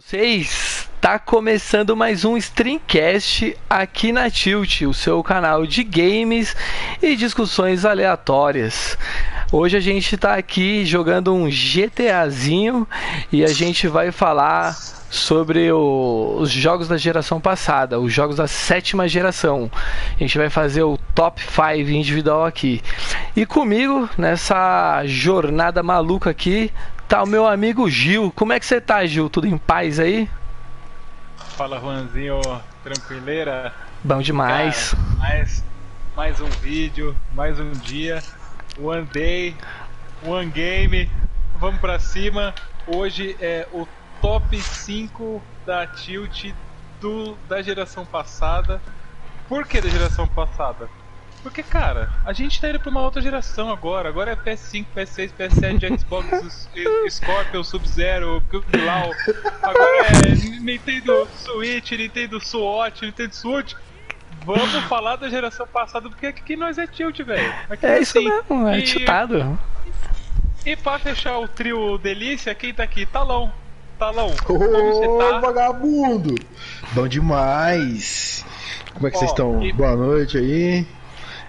Vocês, tá começando mais um Streamcast aqui na Tilt, o seu canal de games e discussões aleatórias. Hoje a gente tá aqui jogando um GTAzinho e a gente vai falar sobre o, os jogos da geração passada, os jogos da sétima geração. A gente vai fazer o top 5 individual aqui. E comigo, nessa jornada maluca aqui, tá o meu amigo Gil. Como é que você tá, Gil? Tudo em paz aí? Fala, Juanzinho. Tranquileira? Bom demais. Cara, mais, mais um vídeo, mais um dia. One day, one game. Vamos pra cima. Hoje é o top 5 da Tilt do, da geração passada. Por que da geração passada? Porque, cara, a gente tá indo pra uma outra geração agora. Agora é PS5, PS6, PS7, Xbox, Scorpion, Sub-Zero, Kuklau. Agora é Nintendo Switch, Nintendo Swatch, Nintendo Switch. Vamos falar da geração passada, porque aqui nós é tilt, velho. É isso assim. mesmo, é e, tiltado. E pra fechar o trio delícia, quem tá aqui? Talão. Talão. Ô, tá? vagabundo! Bom demais! Como é que vocês estão? E... Boa noite aí.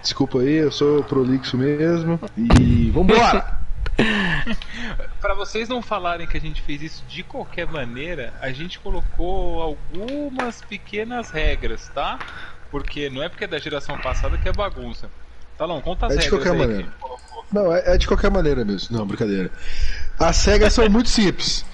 Desculpa aí, eu sou prolixo mesmo. E vambora! para vocês não falarem que a gente fez isso de qualquer maneira, a gente colocou algumas pequenas regras, tá? Porque não é porque é da geração passada que é bagunça. Não, conta as é de qualquer maneira. Não, é, é, de qualquer maneira mesmo. Não, brincadeira. As regras são muito simples.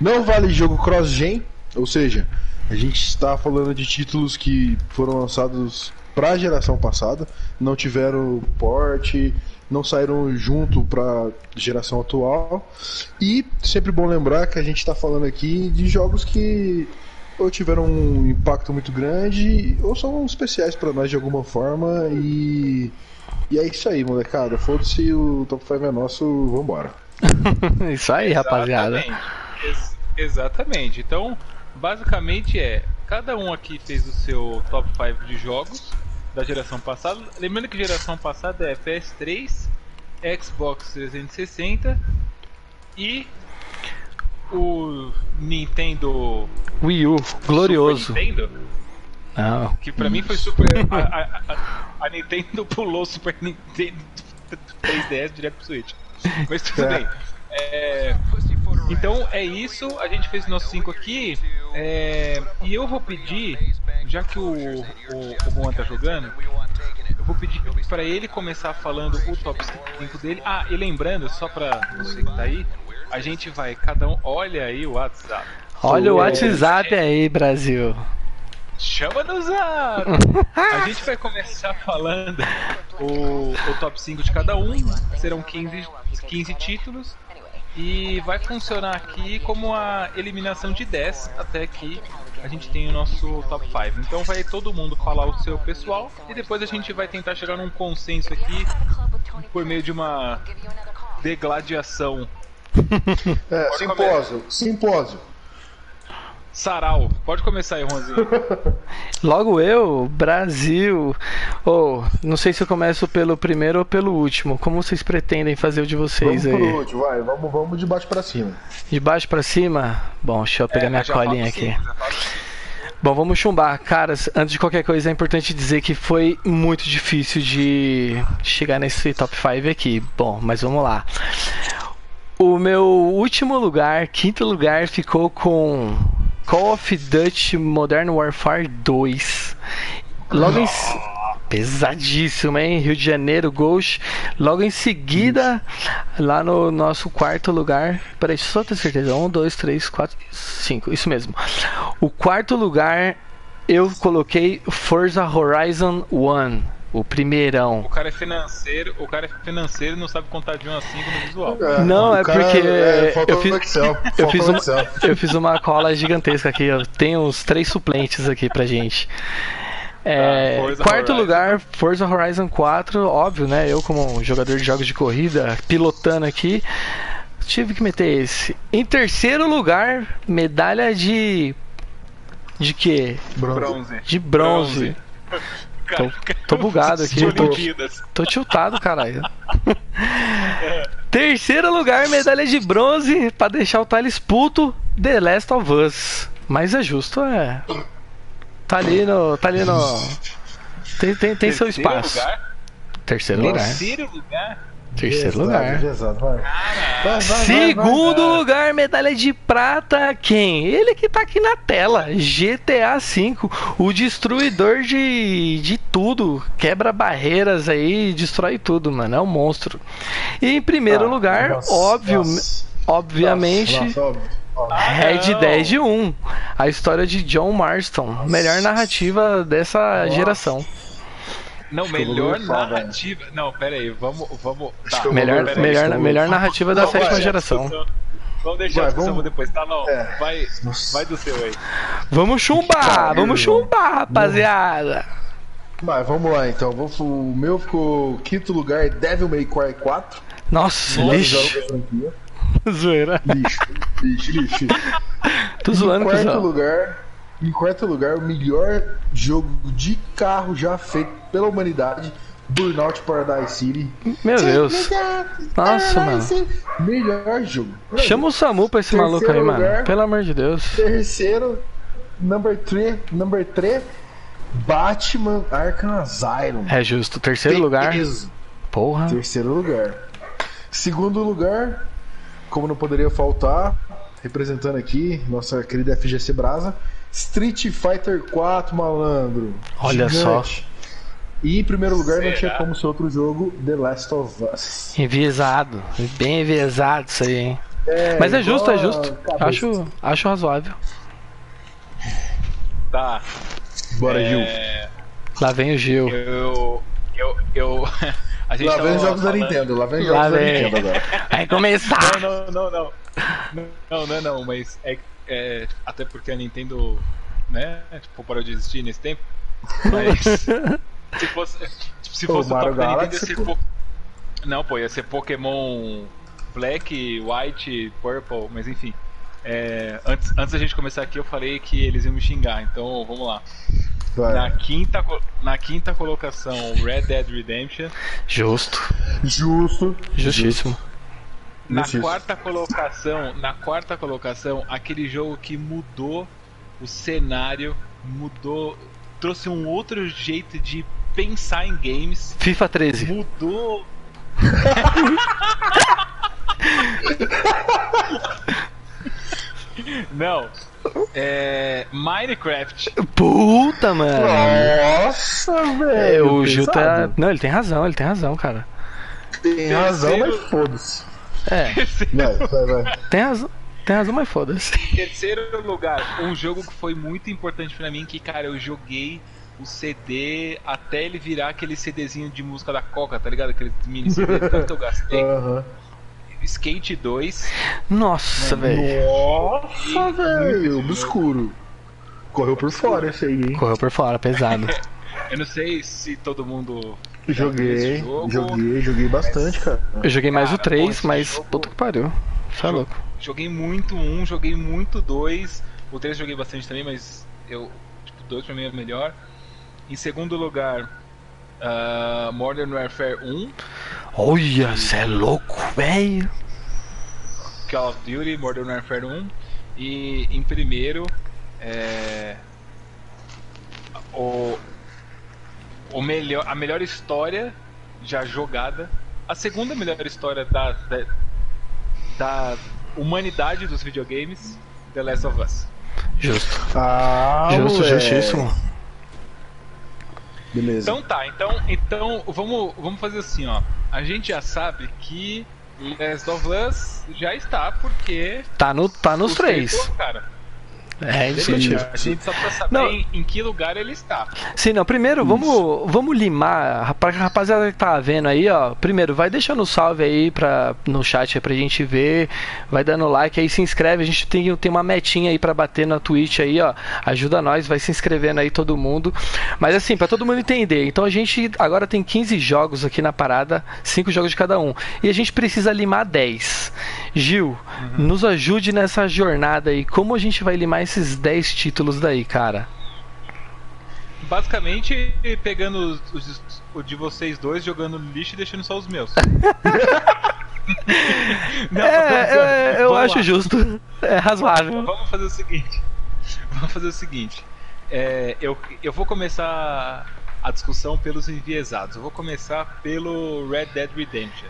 Não vale jogo cross-gen, ou seja, a gente está falando de títulos que foram lançados para a geração passada, não tiveram porte, não saíram junto para geração atual. E sempre bom lembrar que a gente está falando aqui de jogos que ou tiveram um impacto muito grande ou são especiais para nós de alguma forma e e é isso aí, molecada. Foda-se, o top 5 é nosso, vambora. isso aí, rapaziada. Ex exatamente. Então, basicamente é, cada um aqui fez o seu top 5 de jogos da geração passada. Lembrando que geração passada é PS3, Xbox 360 e o Nintendo Wii U glorioso. Super Nintendo, Não. Que pra mim foi super. a, a, a, Nintendo pulou Super Nintendo 3DS direto pro Switch. Mas tudo bem. É, então é isso, a gente fez o nosso 5 aqui. É, e eu vou pedir, já que o, o, o Juan tá jogando, eu vou pedir para ele começar falando o top 5 dele. Ah, e lembrando, só pra você que tá aí, a gente vai, cada um, olha aí o WhatsApp. Olha o WhatsApp aí, Brasil. Chama no zap! a gente vai começar falando o, o top 5 de cada um. Serão 15, 15 títulos. E vai funcionar aqui como a eliminação de 10 até que a gente tem o nosso top 5. Então vai todo mundo falar o seu pessoal e depois a gente vai tentar chegar num consenso aqui por meio de uma degladiação. É, simpósio, simpósio. Sarau. Pode começar aí, Ronzinho. Logo eu, Brasil. Ou, oh, não sei se eu começo pelo primeiro ou pelo último. Como vocês pretendem fazer o de vocês vamos aí? Vamos último, vai. Vamos, vamos de baixo para cima. De baixo para cima? Bom, deixa eu pegar é, minha colinha aqui. Bom, vamos chumbar. Caras, antes de qualquer coisa, é importante dizer que foi muito difícil de chegar nesse top 5 aqui. Bom, mas vamos lá. O meu último lugar, quinto lugar, ficou com Call of Duty Modern Warfare 2. Logo em pesadíssimo, hein? Rio de Janeiro, Ghost. Logo em seguida, lá no nosso quarto lugar. Peraí, só ter certeza. Um, dois, três, quatro, cinco. Isso mesmo. O quarto lugar eu coloquei Forza Horizon 1. O primeirão. O cara é financeiro, o cara é financeiro e não sabe contar de 1 a 5 no visual. É, não, é porque é, eu, fiz, eu, fiz uma, eu fiz uma cola gigantesca aqui. Eu tenho uns três suplentes aqui pra gente. É, ah, quarto Horizon. lugar, Forza Horizon 4, óbvio, né? Eu, como jogador de jogos de corrida, pilotando aqui, tive que meter esse. Em terceiro lugar, medalha de. De quê? Bronze. De bronze. bronze. Tô, tô bugado aqui. Tô, tô tiltado, caralho. Terceiro lugar, medalha de bronze pra deixar o Thales puto, The Last of Us. Mas é justo, é. Tá ali no. Tá ali no. Tem, tem, tem seu espaço. Lugar? Terceiro lugar. Terceiro lugar? Terceiro lugar. Segundo lugar, medalha de prata, quem? Ele que tá aqui na tela. GTA V, o destruidor de, de tudo. Quebra barreiras aí, destrói tudo, mano. É um monstro. E em primeiro ah, lugar, nossa, óbvio, nossa, obviamente. Nossa, Red Dead 1, a história de John Marston, melhor narrativa dessa geração. Não, melhor narrativa. Não, pera aí, vamos. vamos tá. Melhor, melhor, melhor narrativa da sétima geração. Vamos deixar vai, a discussão vamos... depois, tá? Não, é. vai, vai do seu aí. Vamos chumbar, vamos chumbar, rapaziada. Mas vamos lá então. O meu ficou quinto lugar, Devil May Cry 4. Nossa, lixo. Zoeira. Lixo, lixo, lixo. Tô zoando, Em quarto lugar, em quarto lugar, o melhor jogo de carro já feito pela humanidade. Burnout Paradise City. Meu Deus. Nossa, mano. Melhor jogo. Chama o Samu pra esse Terceiro maluco aí, lugar, mano. Pelo amor de Deus. Terceiro, number 3, number 3, Batman Arkham Asylum. É justo. Terceiro lugar. Porra. Terceiro lugar. Segundo lugar, como não poderia faltar, representando aqui nossa querida FGC Brasa, Street Fighter 4, malandro. Olha Gigante. só. E em primeiro lugar Será? não tinha como ser outro jogo, The Last of Us. Enviesado, bem enviesado isso aí, hein? É, Mas é justo, é justo. Acho, acho razoável. Tá. Bora, é... Gil. Lá vem o Gil. Eu. Eu. eu... A gente lá vem os jogos falando... da Nintendo, lá vem os jogos da Nintendo agora. Vai começar! Não, não, não, não. Não, não, é não, mas é, é, até porque a Nintendo, né, tipo, parou de existir nesse tempo. Mas se fosse, tipo, se fosse o, o top da Nintendo, ia ser po... Não, pô, ia ser Pokémon Black, White, Purple, mas enfim. É, antes, antes da gente começar aqui, eu falei que eles iam me xingar, então vamos lá. Na quinta, na quinta colocação, Red Dead Redemption. Justo. Justo. Justíssimo. Na quarta colocação, na quarta colocação, aquele jogo que mudou o cenário, mudou, trouxe um outro jeito de pensar em games. FIFA 13. Mudou. Não. É. Minecraft. Puta, mano. Nossa, velho. É, o Gil tá. Não, ele tem razão, ele tem razão, cara. Tem razão, mas foda-se. É. Vai, vai, vai. Tem razão. Tem razão, mas foda-se. Terceiro lugar, um jogo que foi muito importante para mim, que, cara, eu joguei o CD até ele virar aquele CDzinho de música da Coca, tá ligado? Aquele mini CD, tanto eu gastei. Uhum. Skate 2. Nossa, velho. Nossa, velho. Obscuro. Correu por fora esse aí, hein? Correu por fora, pesado. eu não sei se todo mundo. Joguei, joguei, joguei bastante, cara. Eu joguei mais cara, o 3, mas jogo... puta que pariu. Você é louco. Joguei muito um, joguei muito dois. O 3 joguei bastante também, mas eu. Tipo, 2 pra mim é melhor. Em segundo lugar, uh, Modern Warfare 1. Olha, você é louco, velho. Call of Duty, Modern Warfare 1. E em primeiro, é, o, o melhor, a melhor história já jogada. A segunda melhor história da, da, da humanidade dos videogames, The Last of Us. Justo. Ah, Justo, justíssimo. Beleza. Então tá, então, então vamos, vamos fazer assim, ó. A gente já sabe que Last of Us já está, porque. Tá, no, tá nos três. cara. É indiscutível. A gente só precisa saber em, em, que lugar ele está. Sim, não. Primeiro, vamos, vamos limar. Pra rapaziada que tá vendo aí, ó. Primeiro, vai deixando um salve aí pra, no chat aí pra gente ver. Vai dando like aí, se inscreve. A gente tem, tem uma metinha aí pra bater na Twitch aí, ó. Ajuda nós, vai se inscrevendo aí todo mundo. Mas assim, pra todo mundo entender. Então a gente agora tem 15 jogos aqui na parada, 5 jogos de cada um. E a gente precisa limar 10. Gil, uhum. nos ajude nessa jornada aí. Como a gente vai limar esses 10 títulos daí, cara? basicamente pegando os, os, o de vocês dois, jogando no lixo e deixando só os meus. Não, é, é, eu acho lá. justo. É razoável. Vamos fazer o seguinte. Vamos fazer o seguinte. É, eu, eu vou começar a discussão pelos enviesados. Eu vou começar pelo Red Dead Redemption.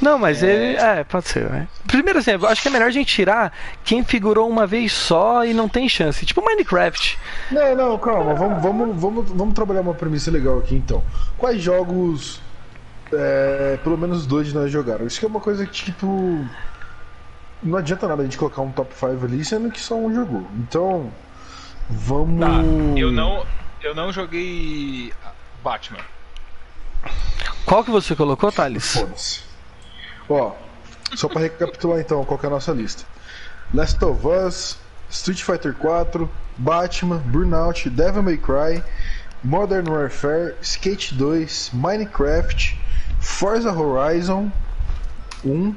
Não, mas é... ele. É, pode ser, né? Primeiro, assim, acho que é melhor a gente tirar quem figurou uma vez só e não tem chance. Tipo Minecraft. Não, não, calma. Vamos, vamos, vamos, vamos trabalhar uma premissa legal aqui então. Quais jogos. É, pelo menos dois de nós jogaram? Isso que é uma coisa que, tipo. Não adianta nada a gente colocar um top 5 ali, sendo que só um jogou. Então. Vamos. Tá, eu não. Eu não joguei Batman. Qual que você colocou, Thales? Foda-se. Ó, só para recapitular então qual é a nossa lista. Last of Us, Street Fighter 4, Batman, Burnout, Devil May Cry, Modern Warfare, Skate 2, Minecraft, Forza Horizon 1,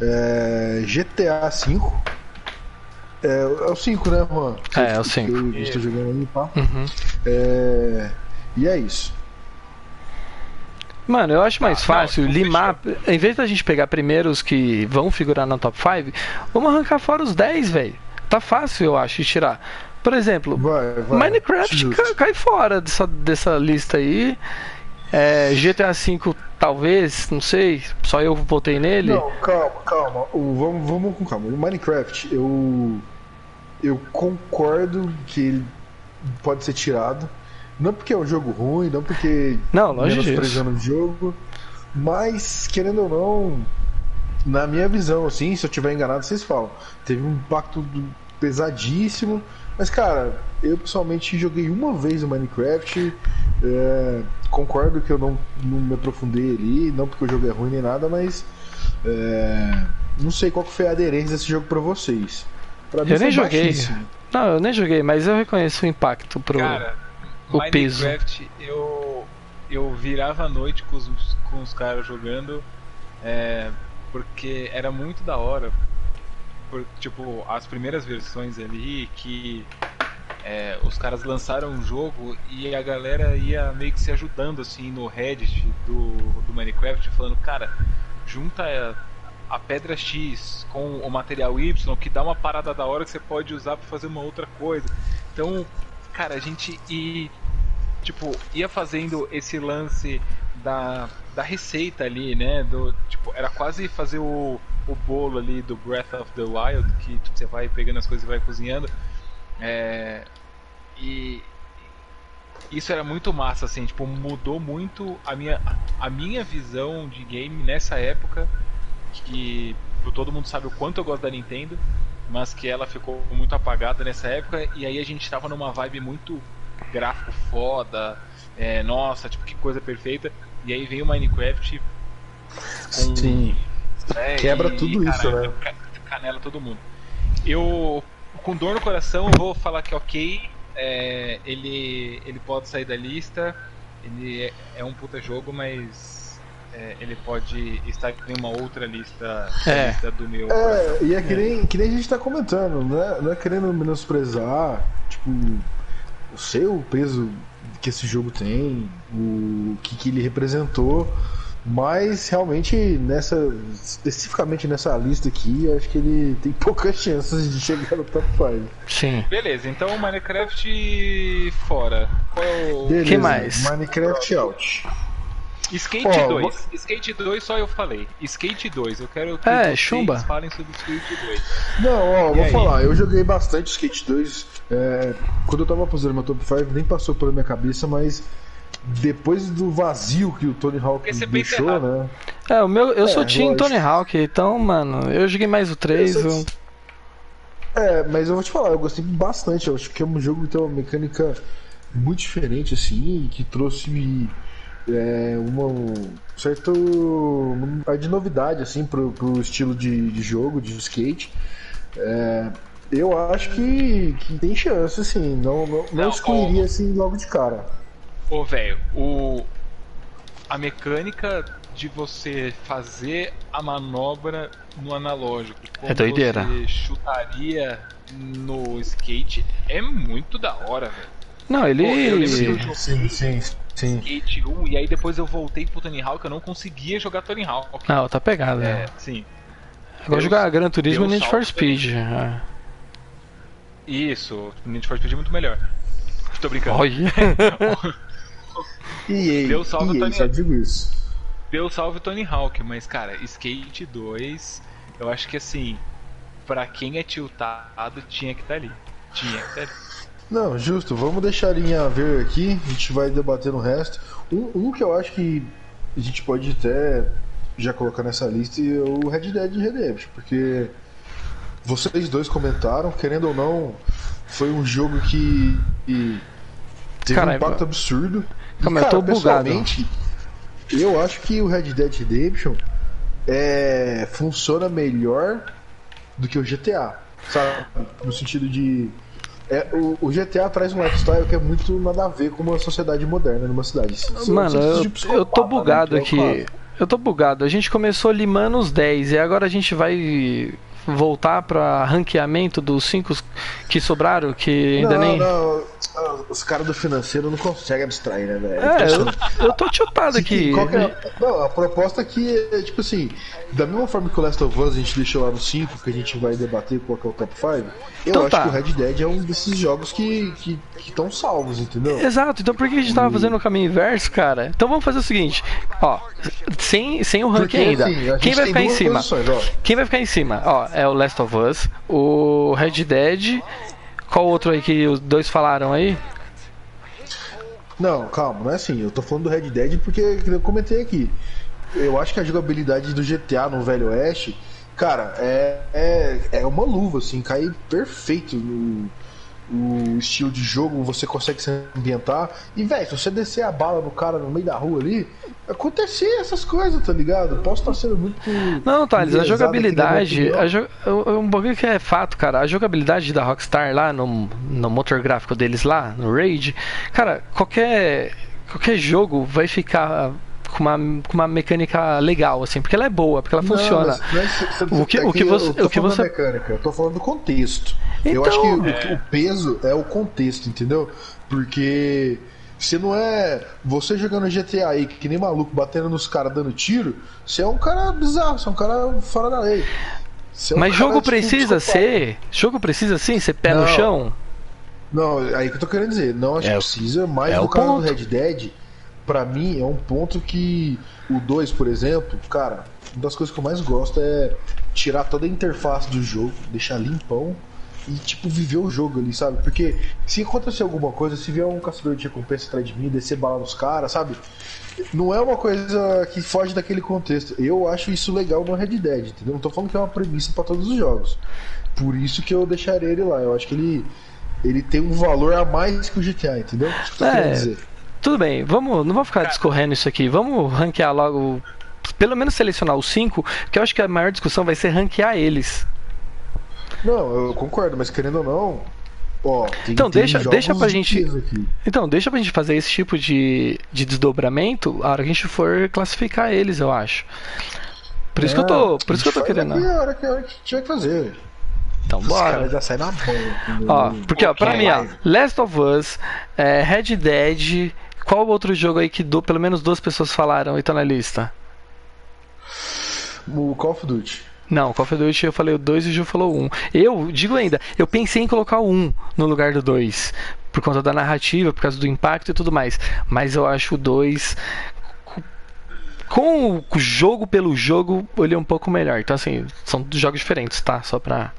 é, GTA 5. É, é, o 5, né, Juan? É, é o 5. Eu estou jogando pá. Uhum. É, e é isso. Mano, eu acho mais ah, fácil não, limar. Fechar. Em vez da gente pegar primeiro os que vão figurar na top 5, vamos arrancar fora os 10, velho. Tá fácil, eu acho, de tirar. Por exemplo, vai, vai, Minecraft cai, cai, fora dessa, dessa lista aí. É, GTA V, talvez, não sei, só eu votei nele. Não, calma, calma. O, vamos, vamos com calma. O Minecraft, eu. Eu concordo que ele pode ser tirado. Não porque é um jogo ruim, não porque. Não, longe disso. o jogo. Mas, querendo ou não, na minha visão, assim, se eu tiver enganado, vocês falam. Teve um impacto pesadíssimo. Mas, cara, eu pessoalmente joguei uma vez o Minecraft. É, concordo que eu não, não me aprofundei ali, não porque o jogo é ruim nem nada, mas. É, não sei qual foi a aderência desse jogo para vocês. Pra mim eu nem joguei. Não, eu nem joguei, mas eu reconheço o impacto pro. Cara, o Minecraft, peso. eu eu virava a noite com os, com os caras jogando, é, porque era muito da hora. Por, tipo, as primeiras versões ali que é, os caras lançaram um jogo e a galera ia meio que se ajudando assim no Reddit do, do Minecraft, falando, cara, junta a, a pedra X com o material Y que dá uma parada da hora que você pode usar para fazer uma outra coisa. Então, cara, a gente e tipo ia fazendo esse lance da, da receita ali, né? Do tipo era quase fazer o, o bolo ali do Breath of the Wild que tipo, você vai pegando as coisas e vai cozinhando. É, e isso era muito massa, assim, tipo, mudou muito a minha, a minha visão de game nessa época. Que todo mundo sabe o quanto eu gosto da Nintendo mas que ela ficou muito apagada nessa época e aí a gente tava numa vibe muito gráfico foda, é, nossa, tipo que coisa perfeita. E aí veio o Minecraft com, Sim. Né, Quebra e, tudo isso, né? Canela todo mundo. Eu com dor no coração vou falar que ok, é, ele ele pode sair da lista. Ele é, é um puta jogo, mas é, ele pode estar em uma outra lista, é. lista do meu. É, e é que nem, que nem a gente está comentando, não é, não é querendo menosprezar, tipo, o seu peso que esse jogo tem, o que, que ele representou. Mas realmente nessa. Especificamente nessa lista aqui, acho que ele tem poucas chances de chegar no top 5. Sim. Beleza, então Minecraft fora. Qual é o. Beleza, que mais? Minecraft out. Skate oh, 2. Vou... Skate 2 só eu falei. Skate 2, eu quero que é, vocês chumba. falem sobre Skate 2. Não, ó, e vou aí? falar, eu joguei bastante Skate 2. É, quando eu tava fazendo meu top 5, nem passou pela minha cabeça, mas depois do vazio que o Tony Hawk deixou, né? É, o meu, eu é, sou Team Tony Hawk, então, mano, eu joguei mais o 3. Eu... É, mas eu vou te falar, eu gostei bastante. Eu acho que é um jogo que tem uma mecânica muito diferente, assim, que trouxe é, uma, um certo um, de novidade assim pro, pro estilo de, de jogo de skate é, eu acho que, que tem chance assim não não, não, não excluiria ó, assim logo de cara ô velho o a mecânica de você fazer a manobra no analógico como é doideira você chutaria no skate é muito da hora velho Não, ele. Pô, eu lembro que eu joguei Sim, sim, sim. Skate 1 e aí depois eu voltei pro Tony Hawk, eu não conseguia jogar Tony Hawk. Não, tá pegado, É, né? sim. Agora jogar Gran Turismo e Need for. Speed. é. Isso, Need for Speed é muito melhor. Tô brincando. Olha. E aí, Deus salve e Tony- só digo isso. Deus salve o Tony Hawk, mas cara, Skate 2, eu acho que assim, pra quem é tiltado, tinha que estar ali. Tinha que estar ali. Não, justo, vamos deixar em a ver aqui, a gente vai debater no resto. Um, um que eu acho que a gente pode até já colocar nessa lista é o Red Dead Redemption, porque vocês dois comentaram, querendo ou não, foi um jogo que, teve Cara, um impacto absurdo. E, Calma, eu cara, tô bugado. pessoalmente, Eu acho que o Red Dead Redemption é, funciona melhor do que o GTA, sabe? No sentido de. É, o, o GTA traz um lifestyle que é muito nada a ver com uma sociedade moderna numa cidade. São- Mano, eu, eu tô bugado né, que é o aqui. Eu tô bugado. A gente começou limando os 10 e agora a gente vai voltar pra ranqueamento dos 5 que sobraram, que ainda não, nem. não, os caras do financeiro não conseguem abstrair, né, velho? É, eu, eu tô tiltado aqui. É- Não, a proposta aqui é tipo assim: da mesma forma que o Last of Us a gente deixou lá no 5, que a gente vai debater qual que é o top 5, eu Então acho tá. que o Red Dead é um desses jogos que estão salvos, entendeu? Exato, então por que a gente tava fazendo o caminho inverso, cara? Então vamos fazer o seguinte, ó, sem, sem o ranking Porque, ainda. assim, Quem vai ficar em cima? posições. Quem vai ficar em cima? Ó, é o Last of Us, o Red Dead. Qual outro aí que os dois falaram aí? Não, calma, não é assim. Eu tô falando do Red Dead porque que eu comentei aqui. Eu acho que a jogabilidade do GTA no Velho Oeste, cara, é, é, é uma luva, assim, cai perfeito no o estilo de jogo, você consegue se ambientar. E, velho, se você descer a bala no cara no meio da rua ali, acontecer essas coisas, tá ligado? Posso estar sendo muito. Não, Thales, a jogabilidade. A jo- é um bagulho que é fato, cara. A jogabilidade da Rockstar lá no, no motor gráfico deles lá, no Raid, cara, qualquer, qualquer jogo vai ficar com uma, com uma mecânica legal, assim, porque ela é boa, porque ela Não, funciona. não é você- O que- é o que você- eu tô o que falando você- mecânica, eu tô falando do contexto. eu Então- acho que o, que o peso é o contexto, entendeu? Porque se não é você jogando GTA aí, que nem maluco, batendo nos caras dando tiro, você é um cara bizarro, você é um cara fora da lei. Você é um Mas jogo tipo, precisa ser. Jogo precisa sim ser pé no Não. chão? Não, aí que eu tô querendo dizer, não acho É que o- precisa, mas é no o caso ponto. do Red Dead, pra mim é um ponto que o 2, por exemplo, cara, uma das coisas que eu mais gosto é tirar toda a interface do jogo, deixar limpão e tipo viver o jogo ali, sabe? Porque se acontecer alguma coisa, se vier um caçador de recompensa atrás de mim, descer bala nos caras, sabe? Não é uma coisa que foge daquele contexto. Eu acho isso legal no Red Dead, entendeu? Não tô falando que é uma premissa pra todos os jogos. Por isso que eu deixaria ele lá. Eu acho que ele ele tem um valor a mais que o GTA, entendeu? Isso que eu tô É. querendo dizer. Tudo bem, vamos, não vamos ficar discorrendo isso aqui. Vamos ranquear logo. Pelo menos selecionar os cinco, que eu acho que a maior discussão vai ser ranquear eles. Não, eu concordo, mas querendo ou não, ó, tem, Então, tem deixa- jogos deixa pra gente- aqui. Então, deixa pra gente fazer esse tipo de, de desdobramento a hora que a gente for classificar eles, eu acho. Por isso que eu tô, por isso que eu tô querendo. aqui A hora que, a hora que tiver que fazer. Então, Os bora. caras já saem na mão. entendeu? Ó, porque ó, pra mim, ó, Last of Us, é, Red Dead, qual outro jogo aí que do, pelo menos duas pessoas falaram e tá na lista? O Call of Duty. Não, Call of Duty eu falei o 2 e o Gil falou um. Eu digo ainda, eu pensei em colocar o 1 no lugar do 2. Por conta da narrativa, por causa do impacto e tudo mais. Mas eu acho o 2. Com o jogo pelo jogo, ele é um pouco melhor. Então, assim, são jogos diferentes, tá? Só pra.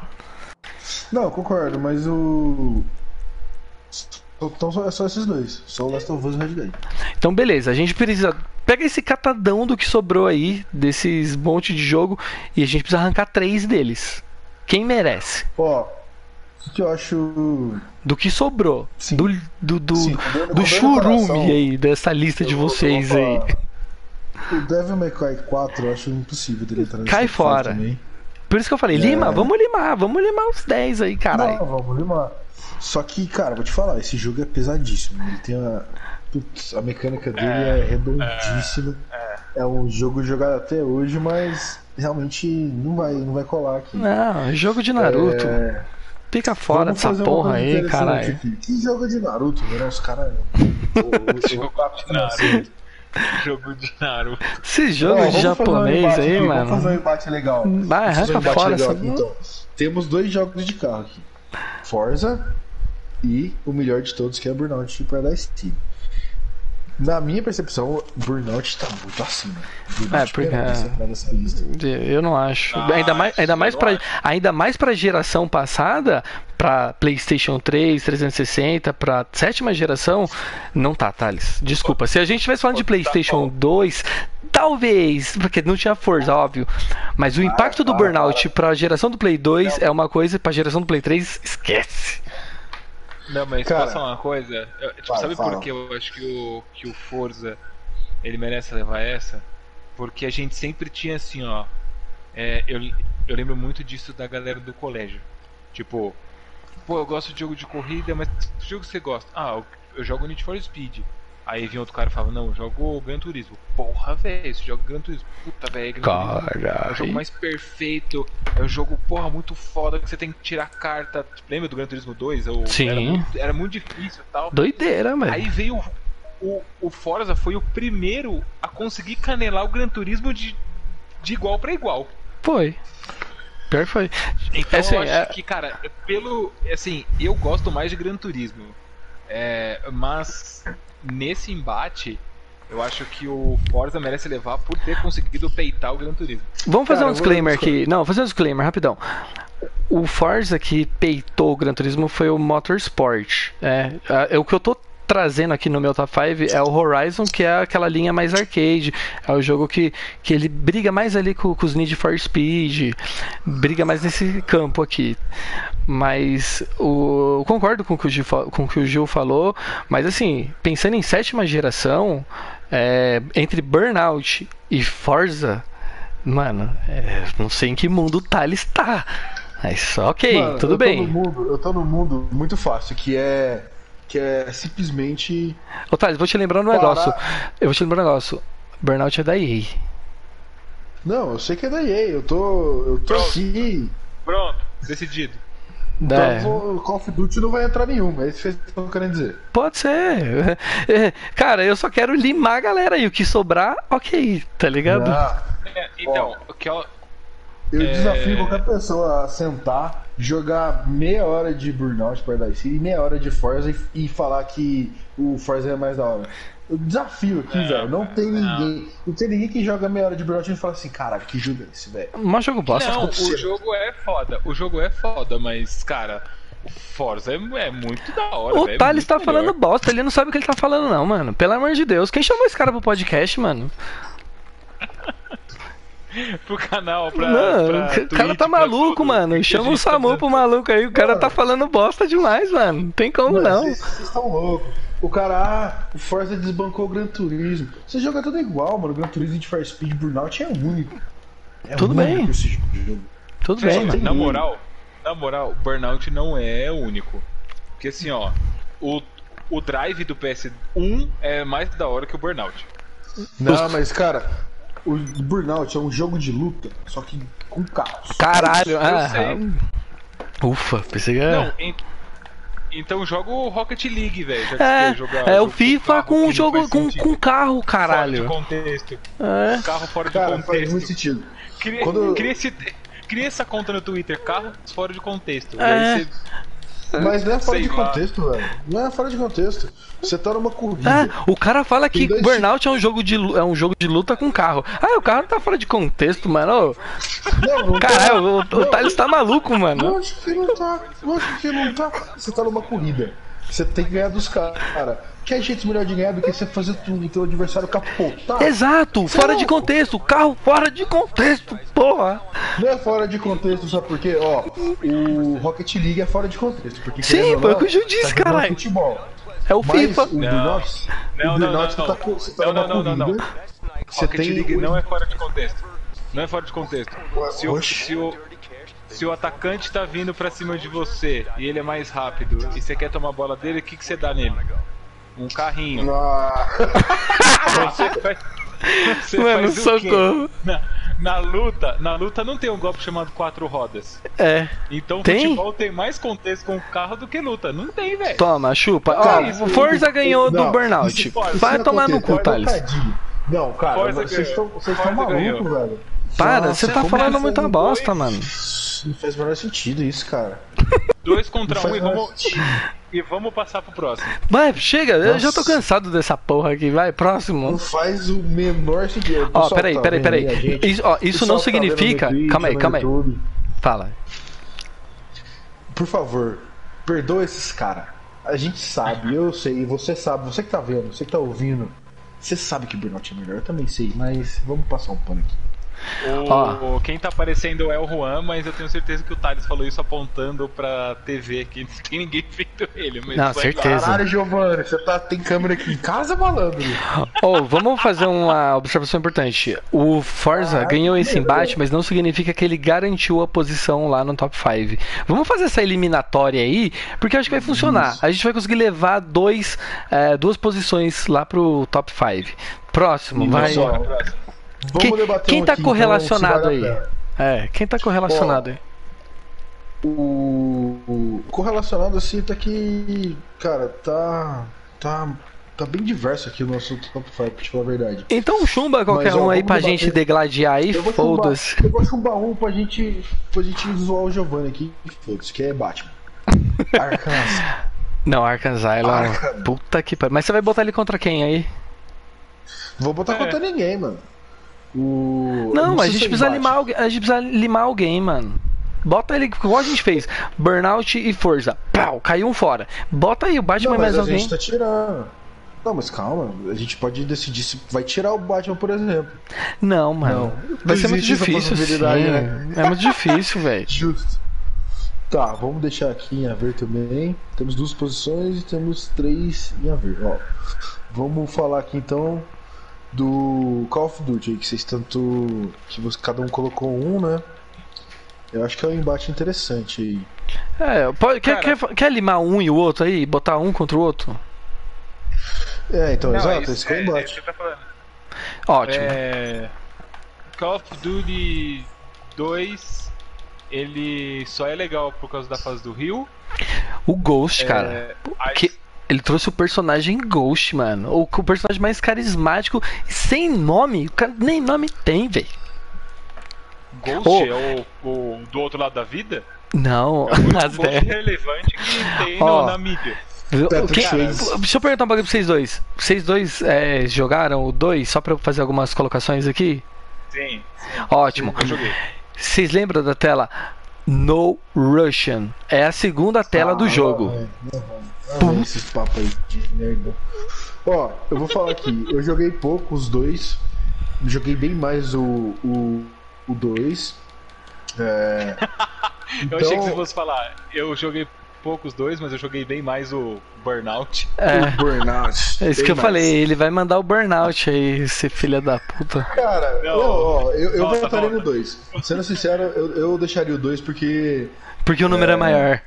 Não, concordo, mas o. Então é só esses dois. Só o Last of Us e o Red Dead. Então, beleza, a gente precisa. Pega esse catadão do que sobrou aí, desses monte de jogo, e a gente precisa arrancar três deles. Quem merece? Ó, o que eu acho. Do que sobrou. Sim. Do, do, do, Sim, do churume aí, dessa lista de eu vocês aí. O Devil May Cry 4 eu acho impossível dele entrar Cai fora. Por isso que eu falei, É. Lima, vamos limar, vamos limar os 10 aí, caralho. Não, vamos limar. Só que, cara, vou te falar, esse jogo é pesadíssimo. Ele tem a. Putz, a mecânica dele é, redondíssima. É. um jogo jogado até hoje, mas realmente não vai, não vai colar aqui. Não, jogo de Naruto. É, Fica fora dessa porra aí, caralho. Que jogo de Naruto, né? Os caras. jogo de Naruto. jogo de Naruto. Esse jogo de japonês um aí, aqui, mano. Vamos fazer um embate legal. Vai, arranca um fora essa. Então, temos dois jogos de carro aqui: Forza e o melhor de todos, que é Burnout Paradise Team. Na minha percepção, Burnout tá muito acima. Burnout é, porque eu não acho. Ah, ainda mais, ainda mais para ainda mais para geração passada, para PlayStation 3, 360, para sétima geração, não tá, Thales. Desculpa. Se a gente estivesse falando de PlayStation 2, Talvez, porque não tinha força, óbvio. Mas o impacto do Burnout para a geração do Play 2 é uma coisa, para a geração do Play 3, esquece. Não, mas Cara, posso falar uma coisa? Eu, tipo, sabe fala. por que eu acho que o, que o Forza ele merece levar essa? Porque a gente sempre tinha assim, ó. É, eu, eu lembro muito disso da galera do colégio. Tipo, pô, eu gosto de jogo de corrida, mas que jogo você gosta? Ah, eu, eu jogo Need for Speed. Aí vinha outro cara e falava, não, eu jogo Gran Turismo. Porra, velho, você joga Gran Turismo. Puta, velho, É o jogo mais perfeito. É o jogo, porra, muito foda que você tem que tirar carta. Lembra do Gran Turismo 2? Ou Sim. Era muito, era muito difícil e tal. Doideira, mano. Aí veio o, o Forza foi o primeiro a conseguir canelar o Gran Turismo de, de igual para igual. Foi. Pior foi. Então assim, eu acho é... que, cara, pelo. Assim, eu gosto mais de Gran Turismo. É, mas nesse embate, eu acho que o Forza merece levar por ter conseguido peitar o Gran Turismo. Vamos fazer Cara, um disclaimer aqui. Não, fazer um disclaimer rapidão. O Forza que peitou o Gran Turismo foi o Motorsport. É, é o que eu tô trazendo aqui no meu top 5 é o Horizon, que é aquela linha mais arcade. É o jogo que, que ele briga mais ali com, com os Need for Speed, briga mais nesse campo aqui. Mas o, concordo com o, que o Gil, com o que o Gil falou, mas assim, pensando em sétima geração, é, entre Burnout e Forza, mano, é, não sei em que mundo o Thales tá. Mas ok, mano, tudo eu bem. Mundo, eu tô no mundo muito fácil, que é que é simplesmente. Ô Thales, vou te lembrar um negócio. Eu vou te lembrar um negócio. Burnout é da EA. Não, eu sei que é da EA, eu tô. Eu tô Pronto. aqui. Pronto, decidido. Então é. o Call of Duty não vai entrar nenhum, é isso que vocês estão querendo dizer. Pode ser. É, cara, eu só quero limar a galera aí. O que sobrar, ok, tá ligado? É, então, o que eu. Eu é... desafio qualquer pessoa a sentar jogar meia hora de Burnout Paradise City e meia hora de Forza e, e, falar que o Forza é mais da hora. Eu desafio aqui, é, velho. Não tem ninguém. Não tem ninguém que joga meia hora de Burnout e fala assim, cara, que jogo é esse, velho? Mas jogo bosta. Não, o jogo é foda. O jogo é foda, mas, cara. O Forza é, é muito da hora. O véio, Thales é tá melhor. falando bosta, ele não sabe o que ele tá falando, não, mano. Pelo amor de Deus. Quem chamou esse cara pro podcast, mano? pro canal, pra. Não, pra o cara tá maluco, mano. Chama o Samu tá pro maluco aí. O cara mano. tá falando bosta demais, mano. Não tem como não. Vocês estão loucos. O cara, ah, o Forza desbancou o Gran Turismo. Você joga tudo igual, mano. O Gran Turismo de Fire Speed Burnout é único. É Tudo único bem. Esse jogo. Tudo Você bem, mano. Na moral, na moral, o Burnout não é único. Porque assim, ó, o, o drive do PS1 é mais da hora que o Burnout. Não, mas cara, o Burnout é um jogo de luta, só que com carros. Caralho, ah, Ufa, pensei que era. Não, ent... então joga o Rocket League, velho. É, é o FIFA com um jogo com, com carro, caralho. Fora de contexto. É. Carro fora de Cara, contexto. Faz muito sentido. Cria, Quando... cria, esse, cria essa conta no Twitter, carro fora de contexto. É. Mas não é fora Sei de lá. contexto, velho. Não é fora de contexto. Você tá numa corrida. Ah, o cara fala que Burnout é um, jogo de, é um jogo de luta com carro. Ah, o carro não tá fora de contexto, mano. Não, não Caralho, tá. o, o, Thales tá maluco, mano. Lógico que não tá. Lógico que não tá. Você tá numa corrida. Você tem que ganhar dos caras. Que é jeito melhor de ganhar do que você fazer o teu adversário capotar? Exato, você fora é de contexto. Carro fora de contexto, porra. Não é fora de contexto, sabe por quê? Ó, o Rocket League é fora de contexto. Porque, Sim, foi o que o Gil disse, tá caralho. Futebol. É o Mas FIFA. O Burnout, não, não, não, não, tá, tá não, não, não, não, Você Rocket tem... League não é fora de contexto. Não é fora de contexto. Se o, se o, se o atacante tá vindo pra cima de você e ele é mais rápido e você quer tomar a bola dele, o que, que você dá nele? Um carrinho. Ah. Você faz, você Mano, faz socorro. Não, na luta, na luta não tem um golpe chamado quatro rodas. É. Então Tem? futebol tem mais contexto com o carro do que luta. Não tem, velho. Toma, chupa. Ó, Cara, o Forza ganhou do não, Burnout. isso- Vai não tomar no cu, é Thales. Não, cara, Forza vocês estão ganhou. vocês estão Forza ganhou. malucos, velho. Para, Nossa, você tá falando muita foi bosta, dois? mano. Não faz o menor sentido isso, cara. Dois contra um e vamos. E vamos passar pro próximo. Vai, chega, eu já tô Nossa. cansado dessa porra aqui. Vai, Não próximo. faz o menor sentido. Ó, peraí, tá peraí, peraí. Isso, ó, isso não tá significa. Twitch, Calma aí, calma aí. YouTube. Fala. Por favor, perdoa esses caras. A gente sabe, eu sei, você sabe, você que tá vendo, você que tá ouvindo. Você sabe que Burnout é melhor, eu também sei, mas vamos passar um pano aqui. O, Ó. Quem tá aparecendo é o Juan, mas eu tenho certeza que o Thales falou isso apontando pra TV aqui. Não tem ninguém vendo ele. Mas Não, certeza. Caralho, Giovanni, você tá, tem câmera aqui em casa, malandro? Ô, vamos fazer uma observação importante. O Forza Ah, ganhou esse embate, mas não significa que ele garantiu a posição lá no top 5. Vamos fazer essa eliminatória aí, porque eu acho que vai funcionar. A gente vai conseguir levar dois, é, duas posições lá pro top 5. Próximo, vai. próximo. Vamos Quem- debater quem um tá aqui, correlacionado então, vale aí? É, quem tá correlacionado aí? O, o correlacionado assim tá que, cara, tá tá tá bem diverso aqui o nosso top 5, pra te falar a verdade. Então chumba qualquer Mas, ó, um aí vamos pra debater. gente degladiar aí, foda-se. eu vou chumbar um pra gente, pra gente zoar o Giovanni aqui, foda-se, que é Batman. Arkansas. Não, Arkansas Island. Arkham. Puta que pariu. Mas você vai botar ele contra quem aí? Vou botar É. contra ninguém, mano. O... Não, a gente precisa limar alguém. A gente precisa limar alguém, mano. Bota ele, igual a gente fez. Burnout e Forza. Pau, caiu um fora. Bota aí o Batman Não, mais mas a alguém. gente tá tirando. Não, mas calma, a gente pode decidir se vai tirar o Batman, por exemplo. Não, mano. Vai ser muito difícil, sim. né? É muito difícil, velho. Justo. Tá, vamos deixar aqui em haver também. Temos duas posições e temos três em haver. Ó, vamos falar aqui então do Call of Duty, aí, que vocês tanto. que você, cada um colocou um, né? Eu acho que é um embate interessante aí. É, pode, quer, Cara. quer, quer limar um e o outro aí? Botar um contra o outro? É, então, Não, exato, isso- esse é o é, é isso embate. que eu tô falando. Ótimo. É, Call of Duty 2, ele só é legal por causa da fase do Rio. O Ghost, cara. É, a Que ele trouxe o personagem Ghost, mano. O, o personagem mais carismático, sem nome. O cara nem nome tem, velho. Ghost Oh. é o, o do outro lado da vida? Não, É o único as Ghost ideias. relevante que tem no- Ó. na mídia. Quem- Swayze. deixa eu perguntar um bagulho pra vocês dois. Vocês dois é, jogaram o 2 só pra eu fazer algumas colocações aqui? Sim, Ótimo. eu joguei. Vocês lembram da tela No Russian? É a segunda tela do Ah, jogo. é, ah, ah, esses papos aí de merda. Ó, eu vou falar aqui. Eu joguei pouco os dois. Joguei bem mais o 2. O, o dois. É, Eu achei que então- você fosse falar. Eu joguei poucos dois, mas eu joguei bem mais o Burnout. É, o Burnout. é isso que eu mais. falei. Ele vai mandar o burnout aí, esse filho da puta. Cara, Não, ó, eu, eu volta, votaria no volta. 2. Sendo sincero, eu, eu deixaria o 2 porque. Porque o número é, maior.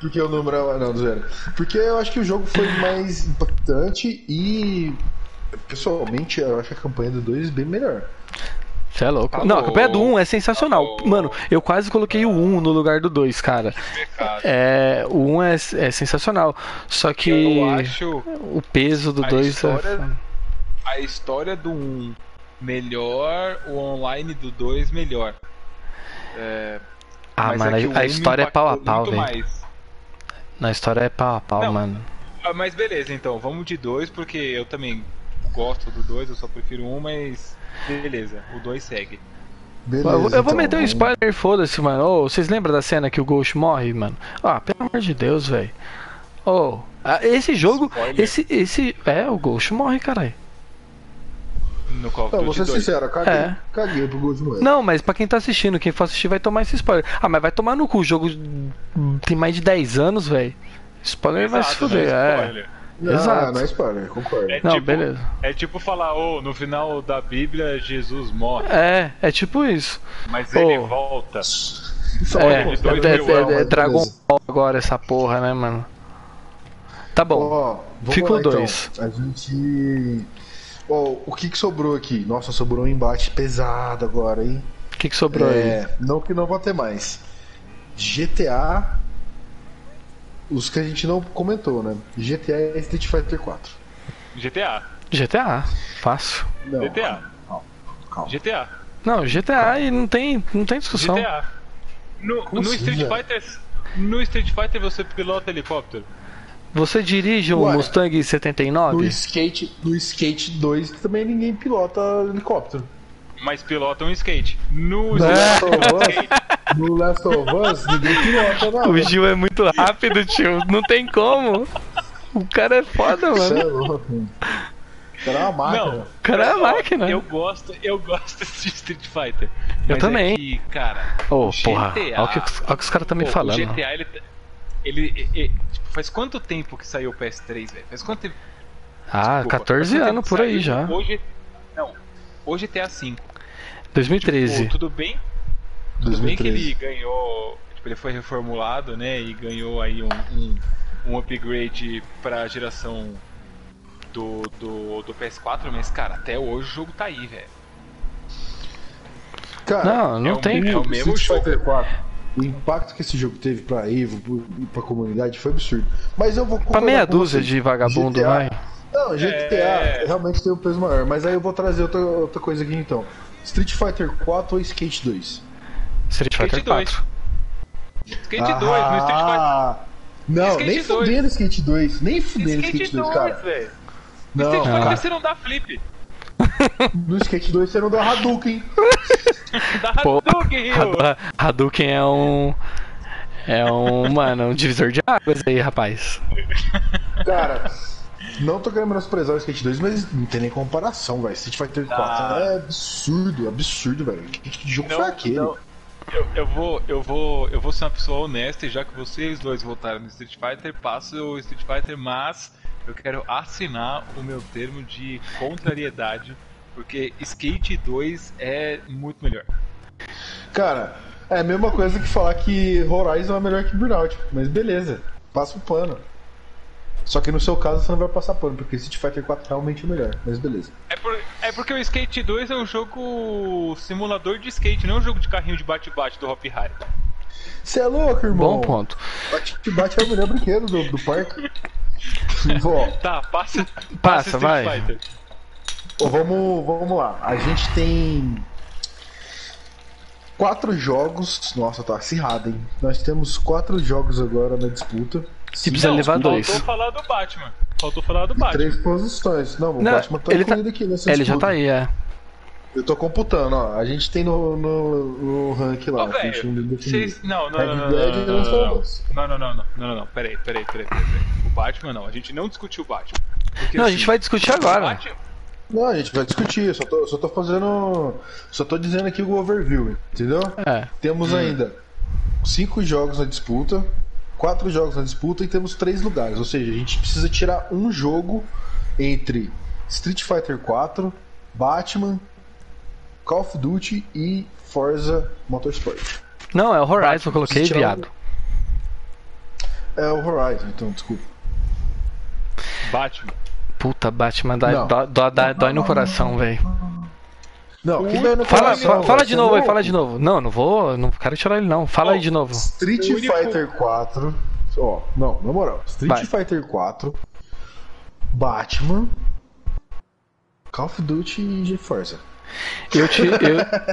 Porque o número é. Não, do zero. Porque eu acho que o jogo foi mais impactante e. Pessoalmente, eu acho a campanha do 2 bem melhor. Você é louco. Tá Não, a campanha do 1 é sensacional. Tá. Mano, eu quase coloquei o 1 no lugar do 2, cara. Pecado. É, o 1 é, é sensacional. Só que Eu acho o peso do a 2 história- a história do 1 melhor, o online do 2 melhor. É, Ah, mas mano, é que o a um me história é pau a pau, velho. Mais. Na história é pau a pau, Não. mano. Ah, mas beleza, então, vamos de 2, porque eu também gosto do 2, eu só prefiro um, mas beleza, o 2 segue. Beleza. eu, vou- eu vou então, meter um vamos- spoiler, foda-se, mano. Ô, vocês lembram da cena que o Ghost morre, mano? Ah, pelo amor de Deus, velho. Ô, ah, esse jogo. Spoiler. Esse, esse. É, o Ghost morre, caralho. No Call of Não, vou Duty ser 2. sincero, eu caguei, É. caguei pro Ghost Moore. Não, mas pra quem tá assistindo, quem for assistir vai tomar esse spoiler. Ah, mas vai tomar no cu. O jogo tem mais de 10 anos, velho. Spoiler vai se Exato, fuder, não é. spoiler. Não, Exato. não é spoiler, concordo. É Não, tipo, beleza. É tipo falar, ô, no final da Bíblia Jesus morre, É, é tipo isso. mas Ô. ele volta. Só É, de é, dois é, é- é Dragon. Ball agora essa porra, né, mano? Tá bom. Vamos Ficou lá, então. dois. A gente. Oh, o que, que sobrou aqui? Nossa, sobrou um embate pesado agora, hein? O que, que sobrou É, aí? não que não vá ter mais. GTA. Os que a gente não comentou, né? GTA e Street Fighter 4. GTA. GTA, fácil. Não, GTA. Calma, calma. GTA. Não, GTA e não tem, não tem discussão. GTA. No, no Street velho? Fighter. No Street Fighter você pilota helicóptero. Você dirige um Ué, Mustang No 79? Skate, no Skate 2 também ninguém pilota helicóptero. Mas pilota um skate. No No Last of. Us, no Last of Us ninguém pilota nada. O Gil é muito rápido, tio. Não tem como. O cara é foda, Você mano. é louco. mano. Era uma máquina. Não, O cara é ó, máquina. Eu gosto, eu gosto de Street Fighter. Eu Mas também. É que, cara, Ô, o porra. GTA Olha o que, olha o que os caras estão me falando. O GTA, ele. ele, ele- faz quanto tempo que saiu o PS3, velho? Faz quanto tempo? Ah, Desculpa, 14 faz quanto anos por aí já. Hoje. Não. Hoje GTA V. 2013. Pô, tudo bem? Tudo bem que 2013. ele ganhou. Tipo, ele foi reformulado, né? E ganhou aí um, um, um upgrade pra geração do, do, do PS4, mas, cara, até hoje o jogo tá aí, velho. Cara, Não, não é o tem. mesmo- o o mesmo Street jogo. Fighter 4, o impacto que esse jogo teve pra Evo e pra comunidade foi absurdo. Mas eu vou Pra meia dúzia de vagabundo, GTA vai. Não, GTA É. realmente tem um peso maior. Mas aí eu vou trazer outra, outra coisa aqui então. Street Fighter 4 ou Skate 2? Street Fighter Skate 2. 4. Skate 2, no Street Fighter. Ah, Não, Skate nem 2. fudendo Skate 2. Nem fudendo Skate Skate 2, 2, cara. velho. Não, Street Ah. Fighter você não dá flip. No Skate 2 você não dá Hadouken. Dá Hadouken, Hadouken é um. É um, mano, um divisor de águas aí, rapaz. Cara, não tô querendo menosprezar o Skate 2, mas não tem nem comparação, velho. Street Fighter 4 Ah. é absurdo, absurdo, velho. Que, que jogo Não, foi aquele? não. Eu, eu vou, eu vou, eu vou ser uma pessoa honesta e já que vocês dois votaram no Street Fighter, passo o Street Fighter, mas eu quero assinar o meu termo de contrariedade, porque Skate 2 é muito melhor. Cara, é a mesma coisa que falar que Horizon é melhor que Burnout. Mas beleza, passa o pano. Só que no seu caso você não vai passar pano, porque Street Fighter 4 realmente é melhor. Mas beleza. É, por- é porque o Skate 2 é um jogo simulador de skate, não é um jogo de carrinho de bate-bate do Hop Harry. Você é louco, irmão? Bom ponto. Bate-bate é o melhor brinquedo do, do parque. Tá, passa, Passa, Street vai. Vamos, vamos lá. A gente tem quatro jogos. Nossa, tá acirrado, hein? Nós temos quatro jogos agora na disputa. Se precisa levar dois. Faltou falar do Batman. Faltou falar do Batman. Três posições. Não, o Não, Batman tá ele tá- incluído aqui nessa Ele já disputa. tá aí, é. Eu tô computando, ó. A gente tem no, no, no rank lá. Ô, velho, não vocês. Não, não, não, não, não, não, não, não, não, não, não, não, não, não, peraí, peraí, peraí. O Batman não, a gente não discutiu o Batman. Porque, Não, a assim, gente vai discutir agora. Não, a gente vai discutir. Eu só tô, só tô fazendo. Só tô dizendo aqui o overview, entendeu? É. Temos ainda cinco jogos na disputa, quatro jogos na disputa e temos três lugares. Ou seja, a gente precisa tirar um jogo entre Street Fighter 4, Batman, Call of Duty e Forza Motorsport. Não, é o Horizon, eu coloquei, tirar viado. É o Horizon, então, desculpa. Batman. Puta, Batman dá, dó- dó- dá- dói no coração, velho. Não, que dói no Fala, coração, fa- fala velho, de novo aí, fala de novo. Não, não vou, não quero tirar ele não. Fala aí Ó, de novo. Street Fighter 4. Ó, não, na moral. Street Vai. Fighter 4, Batman, Call of Duty e GeForce. Eu, ti-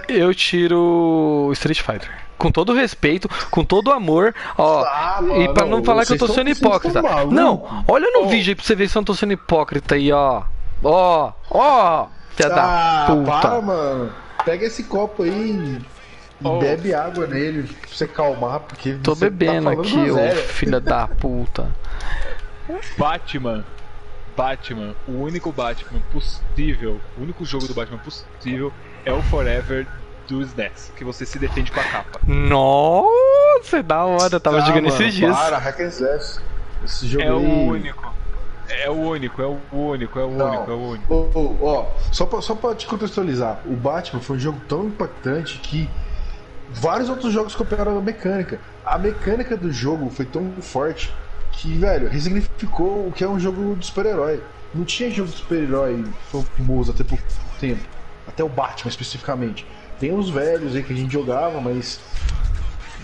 eu, eu tiro o Street Fighter. Com todo respeito, com todo amor, ó. Ah, e pra mano, não falar que eu tô sendo hipócrita. Não, olha no Ô. vídeo aí pra você ver se eu não tô sendo hipócrita aí, ó. Ó, ó, filha da Ah, para, puta. mano. Pega esse copo aí e Ô. bebe água nele pra você calmar, porque Tô você bebendo tá aqui, ô filha da puta. Batman. Batman, o único Batman possível, o único jogo do Batman possível é o Forever do SNES, que você se defende com a capa. Nossa, é da hora, eu tava Ah, jogando mano, esses dias. Para, hack and slash. Esse jogo É o único. É o único, é o único, é o Não. único, é o único. Ô, ô, ó, só pra, só pra te contextualizar, o Batman foi um jogo tão impactante que vários outros jogos copiaram a mecânica. A mecânica do jogo foi tão forte que, velho, resignificou o que é um jogo de super-herói. não tinha jogo de super-herói famoso até pouco tempo. Até o Batman especificamente. Tem os velhos aí que a gente jogava, mas.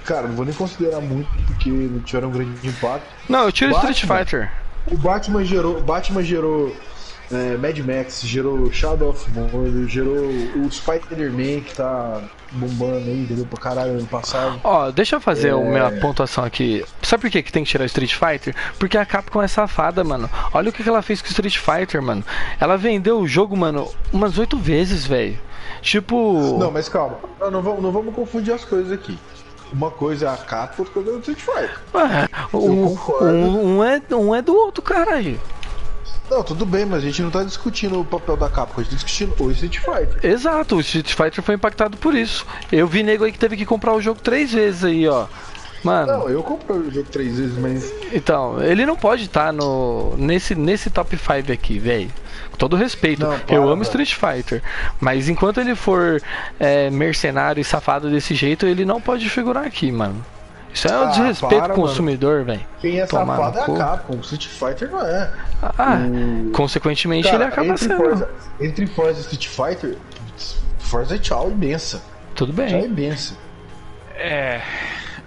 Cara, não vou nem considerar muito porque não tiveram um grande impacto. Não, eu tiro Batman, Street Fighter. O Batman gerou. Batman gerou é, Mad Max, gerou Shadow of Mordor, gerou o Spider-Man que tá bombando aí, entendeu? Pra caralho ano passado. Ó, deixa eu fazer é... a minha pontuação aqui. Sabe por que, que tem que tirar o Street Fighter? Porque a Capcom é safada, mano. Olha o que, que ela fez com o Street Fighter, mano. Ela vendeu o jogo, mano, umas oito vezes, velho. Tipo. Não, mas calma. Não, vamos, não vamos confundir as coisas aqui. Uma coisa é a Capcom, outra coisa é o Street Fighter. Ué, um, um, um, é, um é do outro, caralho. Não, tudo bem, mas a gente não tá discutindo o papel da Capcom, a gente tá discutindo o Street Fighter. Exato, o Street Fighter foi impactado por isso. Eu vi nego aí que teve que comprar o jogo três vezes aí, ó. Mano. Não, eu comprei o jogo três vezes, mas. Então, ele não pode estar tá no nesse, nesse top 5 aqui, velho. Com todo respeito. Não, para, eu amo Street Fighter. Mas enquanto ele for é, mercenário e safado desse jeito, ele não pode figurar aqui, mano. Isso é um ah, desrespeito para, consumidor, velho. Quem é Tomar safado é a Capcom, o Street Fighter não é. Ah, o... consequentemente Cara, ele acaba entre sendo. Forza, entre Forza e Street Fighter, Forza é tchau imensa. Tudo bem. Tchau imensa. É.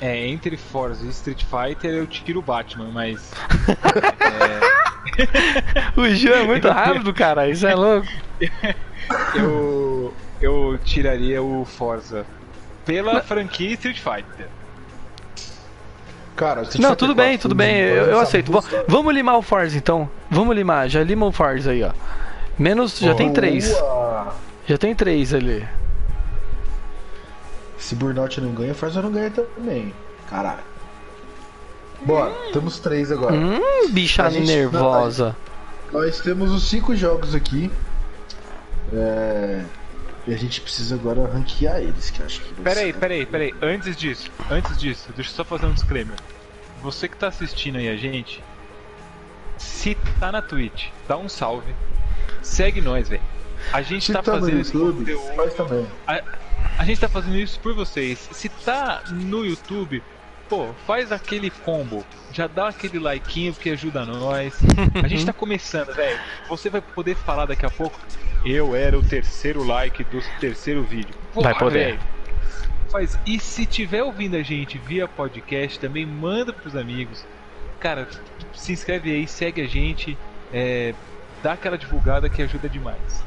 É, entre Forza e Street Fighter eu tiro o Batman, mas. é... o Gil é muito rápido, cara, isso é louco. eu. Eu tiraria o Forza pela franquia Street Fighter. Cara, Não, tudo bem, tudo bem, eu, eu aceito. Vamos limar o Forza então. Vamos limar, já lima o Forza aí, ó. Menos, já tem três. Já tem três ali. Se Burnout não ganha, Forza não ganha também. Caralho. Bora, hum. temos três agora. Hum, bicha gente, nervosa. Nós temos os cinco jogos aqui. É... E a gente precisa agora ranquear eles, que acho que. Peraí, ser... peraí, peraí. Antes disso, antes disso, deixa eu só fazer um disclaimer. Você que tá assistindo aí a gente, se tá na Twitch, dá um salve. Segue nós, velho. A gente tá, tá fazendo isso. YouTube, faz também. A, a gente tá fazendo isso por vocês. Se tá no YouTube, pô, faz aquele combo. Já dá aquele likeinho que ajuda nós. A gente tá começando, velho. Você vai poder falar daqui a pouco. Eu era o terceiro like do terceiro vídeo. Porra, vai poder. Véio. Faz. E se tiver ouvindo a gente via podcast, também manda pros amigos. Cara, se inscreve aí, segue a gente. É, dá aquela divulgada que ajuda demais.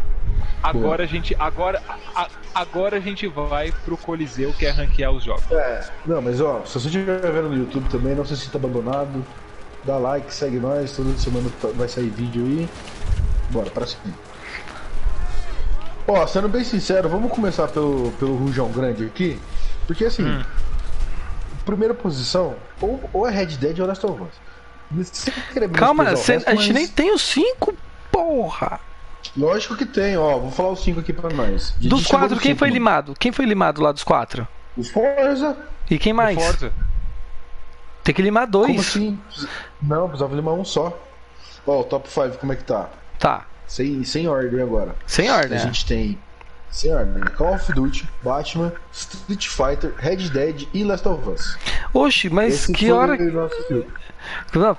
Agora a gente. Agora, a, agora a gente vai pro Coliseu, que é ranquear os jogos. É, não, mas ó, se você estiver vendo no YouTube também, não se sinta abandonado. Dá like, segue nós, toda semana vai sair vídeo aí. Bora, pra cima. Ó, sendo bem sincero, vamos começar pelo, pelo Rujão Grande aqui. Porque assim, hum. primeira posição, ou, ou é Red Dead ou Last of Us. Calma, cê, a gente nem tem os 5, porra! Lógico que tem, ó. Vou falar os cinco aqui pra nós. dos quatro, quem foi limado? Quem foi limado lá dos quatro? O Forza. E quem mais? O Forza. Tem que limar dois. Como assim? Não, precisava limar um só. Ó, o top 5, como é que tá? Tá. Sem, sem ordem agora. Sem ordem. A gente tem. Sem ordem. Call of Duty, Batman, Street Fighter, Red Dead e Last of Us. Oxe, mas Esse que hora.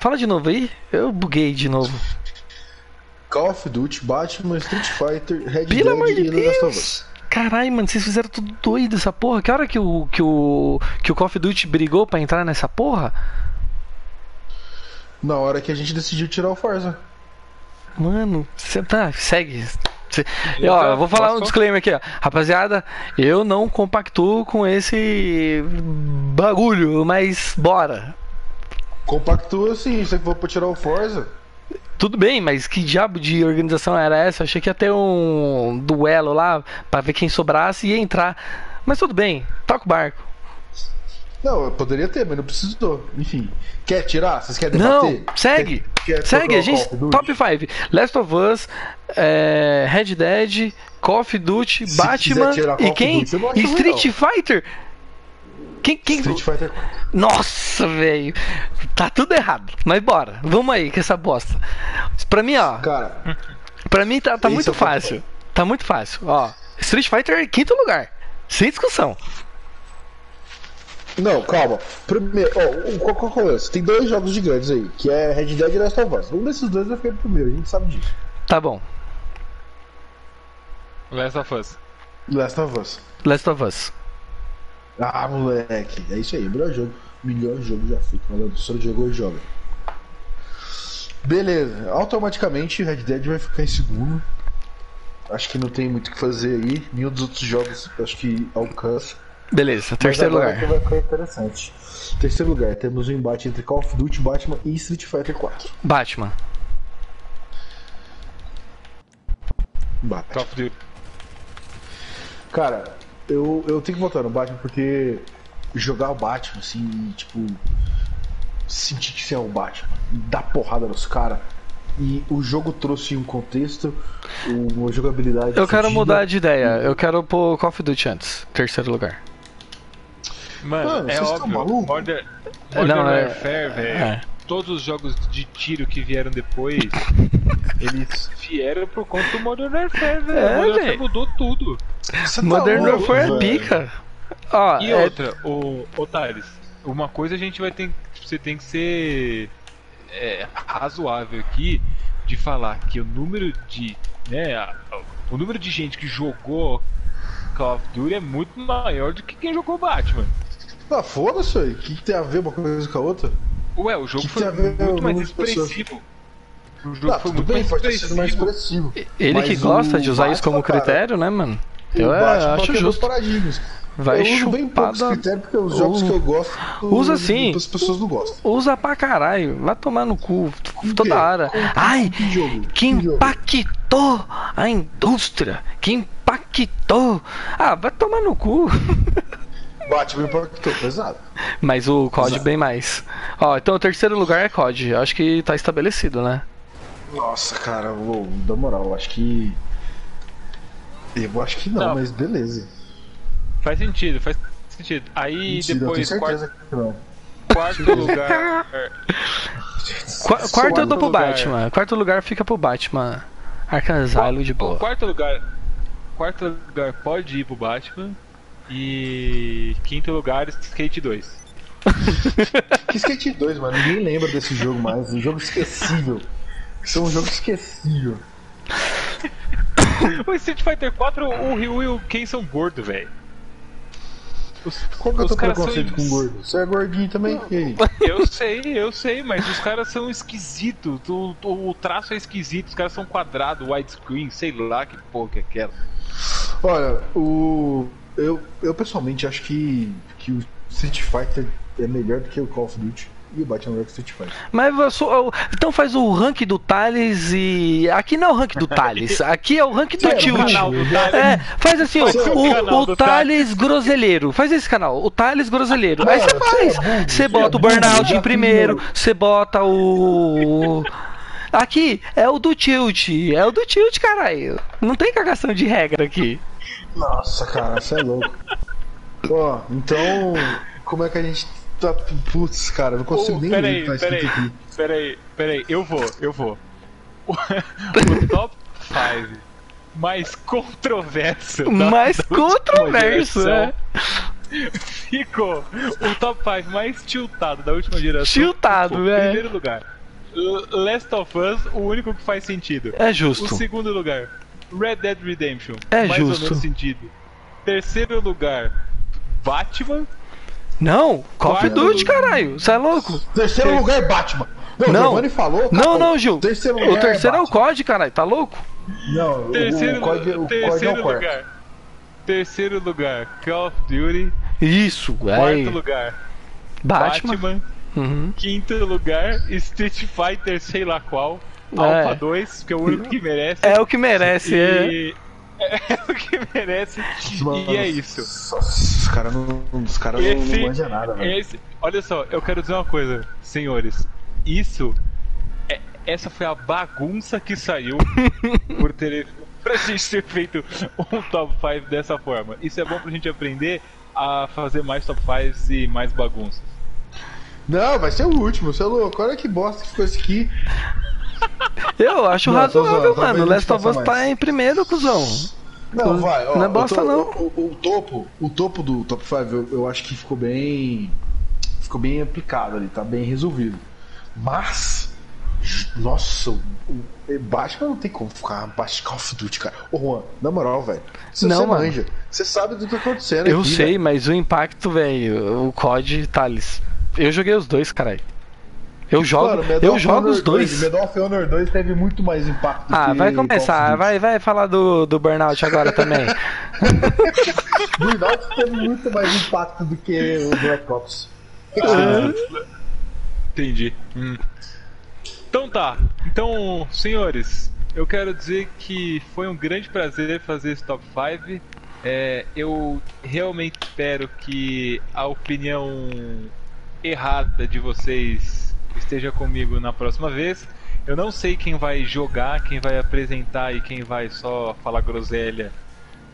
Fala de novo aí. Eu buguei de novo. Call of Duty, Batman, Street Fighter, Red Pelo Dead e The Last of Us. Caralho, mano, vocês fizeram tudo doido essa porra. Que hora que o, que o, que o Call of Duty brigou pra entrar nessa porra? Na hora que a gente decidiu tirar o Forza. Mano, você tá, segue. Cê, eu, ó, eu vou falar um disclaimer aqui, ó. Rapaziada, eu não compactuo com esse bagulho, mas bora. Compactua sim, você que for pra tirar o Forza. Tudo bem, mas que diabo de organização era essa? Eu achei que ia ter um duelo lá para ver quem sobrasse e ia entrar. Mas tudo bem, toca o barco. Não, poderia ter, mas não precisou. Enfim. Quer tirar? Vocês querem debater? Não, segue. Quer, quer segue, a gente. Top 5. Last of Us, é, Red Dead, Call of Duty, Se Batman e quem? Duty, Street Fighter. Quem, quem... Street Fighter Nossa, velho. Tá tudo errado. Mas bora. Vamos aí com essa bosta. Pra mim, ó. Cara. Pra mim tá, tá muito é fácil. Tá muito fácil. Ó. Street Fighter em quinto lugar. Sem discussão. Não, calma. Primeiro, ó, qual, qual é o lance? Tem dois jogos gigantes aí, que é Red Dead e Last of Us. Um desses dois vai ficar primeiro, a gente sabe disso. Tá bom. Last of Us. Last of Us. Last of Us. Ah, moleque. É isso aí, melhor jogo. Melhor jogo já feito. A senhor jogou e joga. Beleza. Automaticamente Red Dead vai ficar em segundo. Acho que não tem muito o que fazer aí. Nenhum dos outros jogos acho que alcança. Beleza, terceiro lugar. que vai ficar interessante. Terceiro lugar, temos o um embate entre Call of Duty, Batman e Street Fighter 4. Batman. Batman. Call of Duty. Cara, eu, eu tenho que votar no Batman porque jogar o Batman, assim, tipo. Sentir que você é o Batman, dar porrada nos caras. E o jogo trouxe um contexto, uma jogabilidade. Eu quero mudar de ideia. Eu quero pôr Call of Duty antes. Terceiro lugar. Mano, Mano, é vocês óbvio. maluco? Modern, Não, é- Warfare, velho. é. Todos os jogos de tiro que vieram depois, eles vieram por conta do Modern Warfare, velho. É, Modern Warfare velho. mudou tudo. Você tá Modern louco, Warfare é pica. E é- outra, o, o Thales, uma coisa a gente vai ter você tem que ser é, razoável aqui de falar que o número de, né, o número de gente que jogou Call of Duty é muito maior do que quem jogou Batman. Ah, foda-se, aí. O que tem a ver uma coisa com a outra? Ué, o jogo Que foi muito mais expressivo. O jogo Ah, foi muito bem, mais sido mais expressivo. expressivo. ele que gosta de usar isso como Batman, cara, critério, né, mano? Eu é, Batman acho justo. paradigmas. Vai eu uso bem poucos chupada. critérios porque os jogos Uh. que eu gosto. Usa sim. As pessoas não gostam. Usa pra caralho. Vai tomar no cu toda hora. Ai, Que jogo? que impactou a indústria. Que impactou. Ah, vai tomar no cu. Batman impactou pesado. Mas o COD Exato. bem mais. Ó, então o terceiro lugar é COD. Acho que tá estabelecido, né? Nossa, cara, vou, da moral, eu acho que. Eu acho que não, Não. mas beleza. Faz sentido, faz sentido. Aí Mentira, depois, eu tenho quarto, certeza que não. quarto lugar. Qua- quarto eu dou pro lugar. Batman. Quarto lugar fica pro Batman. Arkham Asylum de boa. quarto lugar. Quarto lugar pode ir pro Batman. E quinto lugar, Skate 2. Que Skate 2, mano, ninguém lembra desse jogo mais. Um jogo esquecível. Isso é um jogo esquecível. O Street Fighter 4, o Ryu e o Ken são gordos, velho. Qual que é o teu caras são preconceito com gordo? Você é gordinho também? Eu sei, eu sei, mas os caras são esquisitos. O, o, o traço é esquisito, os caras são quadrados, widescreen, sei lá que porra que é aquela. Olha, o. Eu, eu pessoalmente acho que, que o Street Fighter é melhor do que o Call of Duty e o Batman vs Street Fighter. Mas eu sou- então faz o rank do Thales e. Aqui não é o rank do Thales, aqui é o rank do é o Tilt. É, faz assim, ó, Faz o canal o, o do Thales Groselheiro. Faz esse canal, o Thales Groselheiro. Aí você Mano, faz. você é burro, Você bota é o Burnout em primeiro, você bota o. Aqui é o do Tilt, é o do Tilt, caralho. Não tem cagação de regra aqui. Nossa, cara, você é louco. Ó, então. Como é que a gente tá. Putz, cara, eu não consigo nem peraí, ler o que tá peraí, aqui. peraí, peraí, eu vou, eu vou. O, o top 5 mais controverso. da- Mais da última controverso, geração é. Ficou o top 5 mais tiltado da última geração. Tiltado, ficou, é. Primeiro lugar, Last of Us, o único que faz sentido. É O justo. segundo lugar, Red Dead Redemption. É mais ou justo. menos sentido. Terceiro lugar, Batman. Não, Call of Duty, lugar. caralho. Você é louco? Terceiro lugar, Batman. Não, Não. o Giovanni falou. Não, não, Gil. Terceiro O lugar terceiro é o Batman. COD, caralho. Tá louco? Não, Terceiro, o COD, o COD é terceiro o quarto. lugar. Terceiro lugar, Call of Duty. Isso, Quarto aí. lugar, Batman. Batman. Uhum. Quinto lugar, Street Fighter, sei lá qual. É. Alpha 2, que é o único que merece. É o que merece, é. E... É o que merece. E é isso. Os caras não, os cara não, Esse- não manjam nada, velho. Esse, olha só, eu quero dizer uma coisa, senhores. Isso, é- essa foi a bagunça que saiu por ter pra gente ter feito um top 5 dessa forma. Isso é bom pra gente aprender a fazer mais top 5 e mais bagunças. Não, vai ser o último, você é louco. Olha que bosta que ficou esse aqui. Eu acho Não, razoável, zoando, mano. Last of Us tá em primeiro, cuzão. Não, vai, ó. Não é bosta, não. O, o- o topo, o topo do top 5 eu, eu acho que ficou bem. Ficou bem aplicado ali, tá bem resolvido. Mas. Nossa, o, o Batman não tem como ficar abaixo de Call of Duty, cara. Ô Juan, na moral, velho. Você Não, mano. manja. Você sabe do que tá acontecendo Eu aqui, sei, velho. mas o impacto, velho, o COD, Thales. Eu joguei os dois, caralho. Eu jogo, Medal eu jogo os dois. Medal of Honor 2 teve muito mais impacto Ah, que vai começar, vai, vai falar do, do Burnout agora também. Burnout teve muito mais impacto do que o Black Ops. Entendi. Hum. Então tá. Então, senhores, eu quero dizer que foi um grande prazer fazer esse top 5. É, eu realmente espero que a opinião errada de vocês esteja comigo na próxima vez. Eu não sei quem vai jogar, quem vai apresentar e quem vai só falar groselha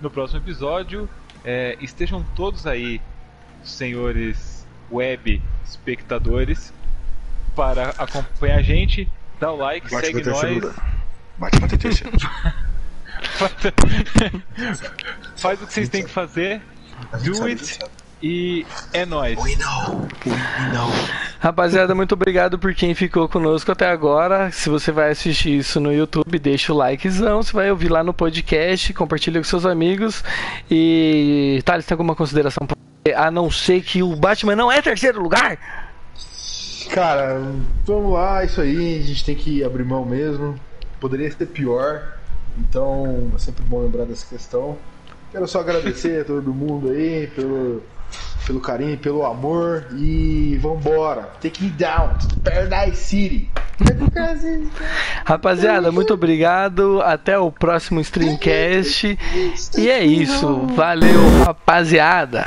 no próximo episódio. É, estejam todos aí, senhores web espectadores, para acompanhar a gente. Dá o like, Bate segue nós. Bate pra. Faz o que vocês têm que fazer. Do it. E é nóis. We know. We know. Rapaziada, muito obrigado por quem ficou conosco até agora. Se você vai assistir isso no YouTube, deixa o likezão. Se vai ouvir lá no podcast, compartilha com seus amigos. E. Thales, tem alguma consideração? A não ser que o Batman não é terceiro lugar? Cara, vamos lá, isso aí, a gente tem que abrir mão mesmo. Poderia ser pior, então é sempre bom lembrar dessa questão. Quero só agradecer a todo mundo aí pelo, pelo carinho, pelo amor e vambora. Take me down to Paradise City. Rapaziada, muito obrigado. Até o próximo streamcast. E é isso. Valeu, rapaziada.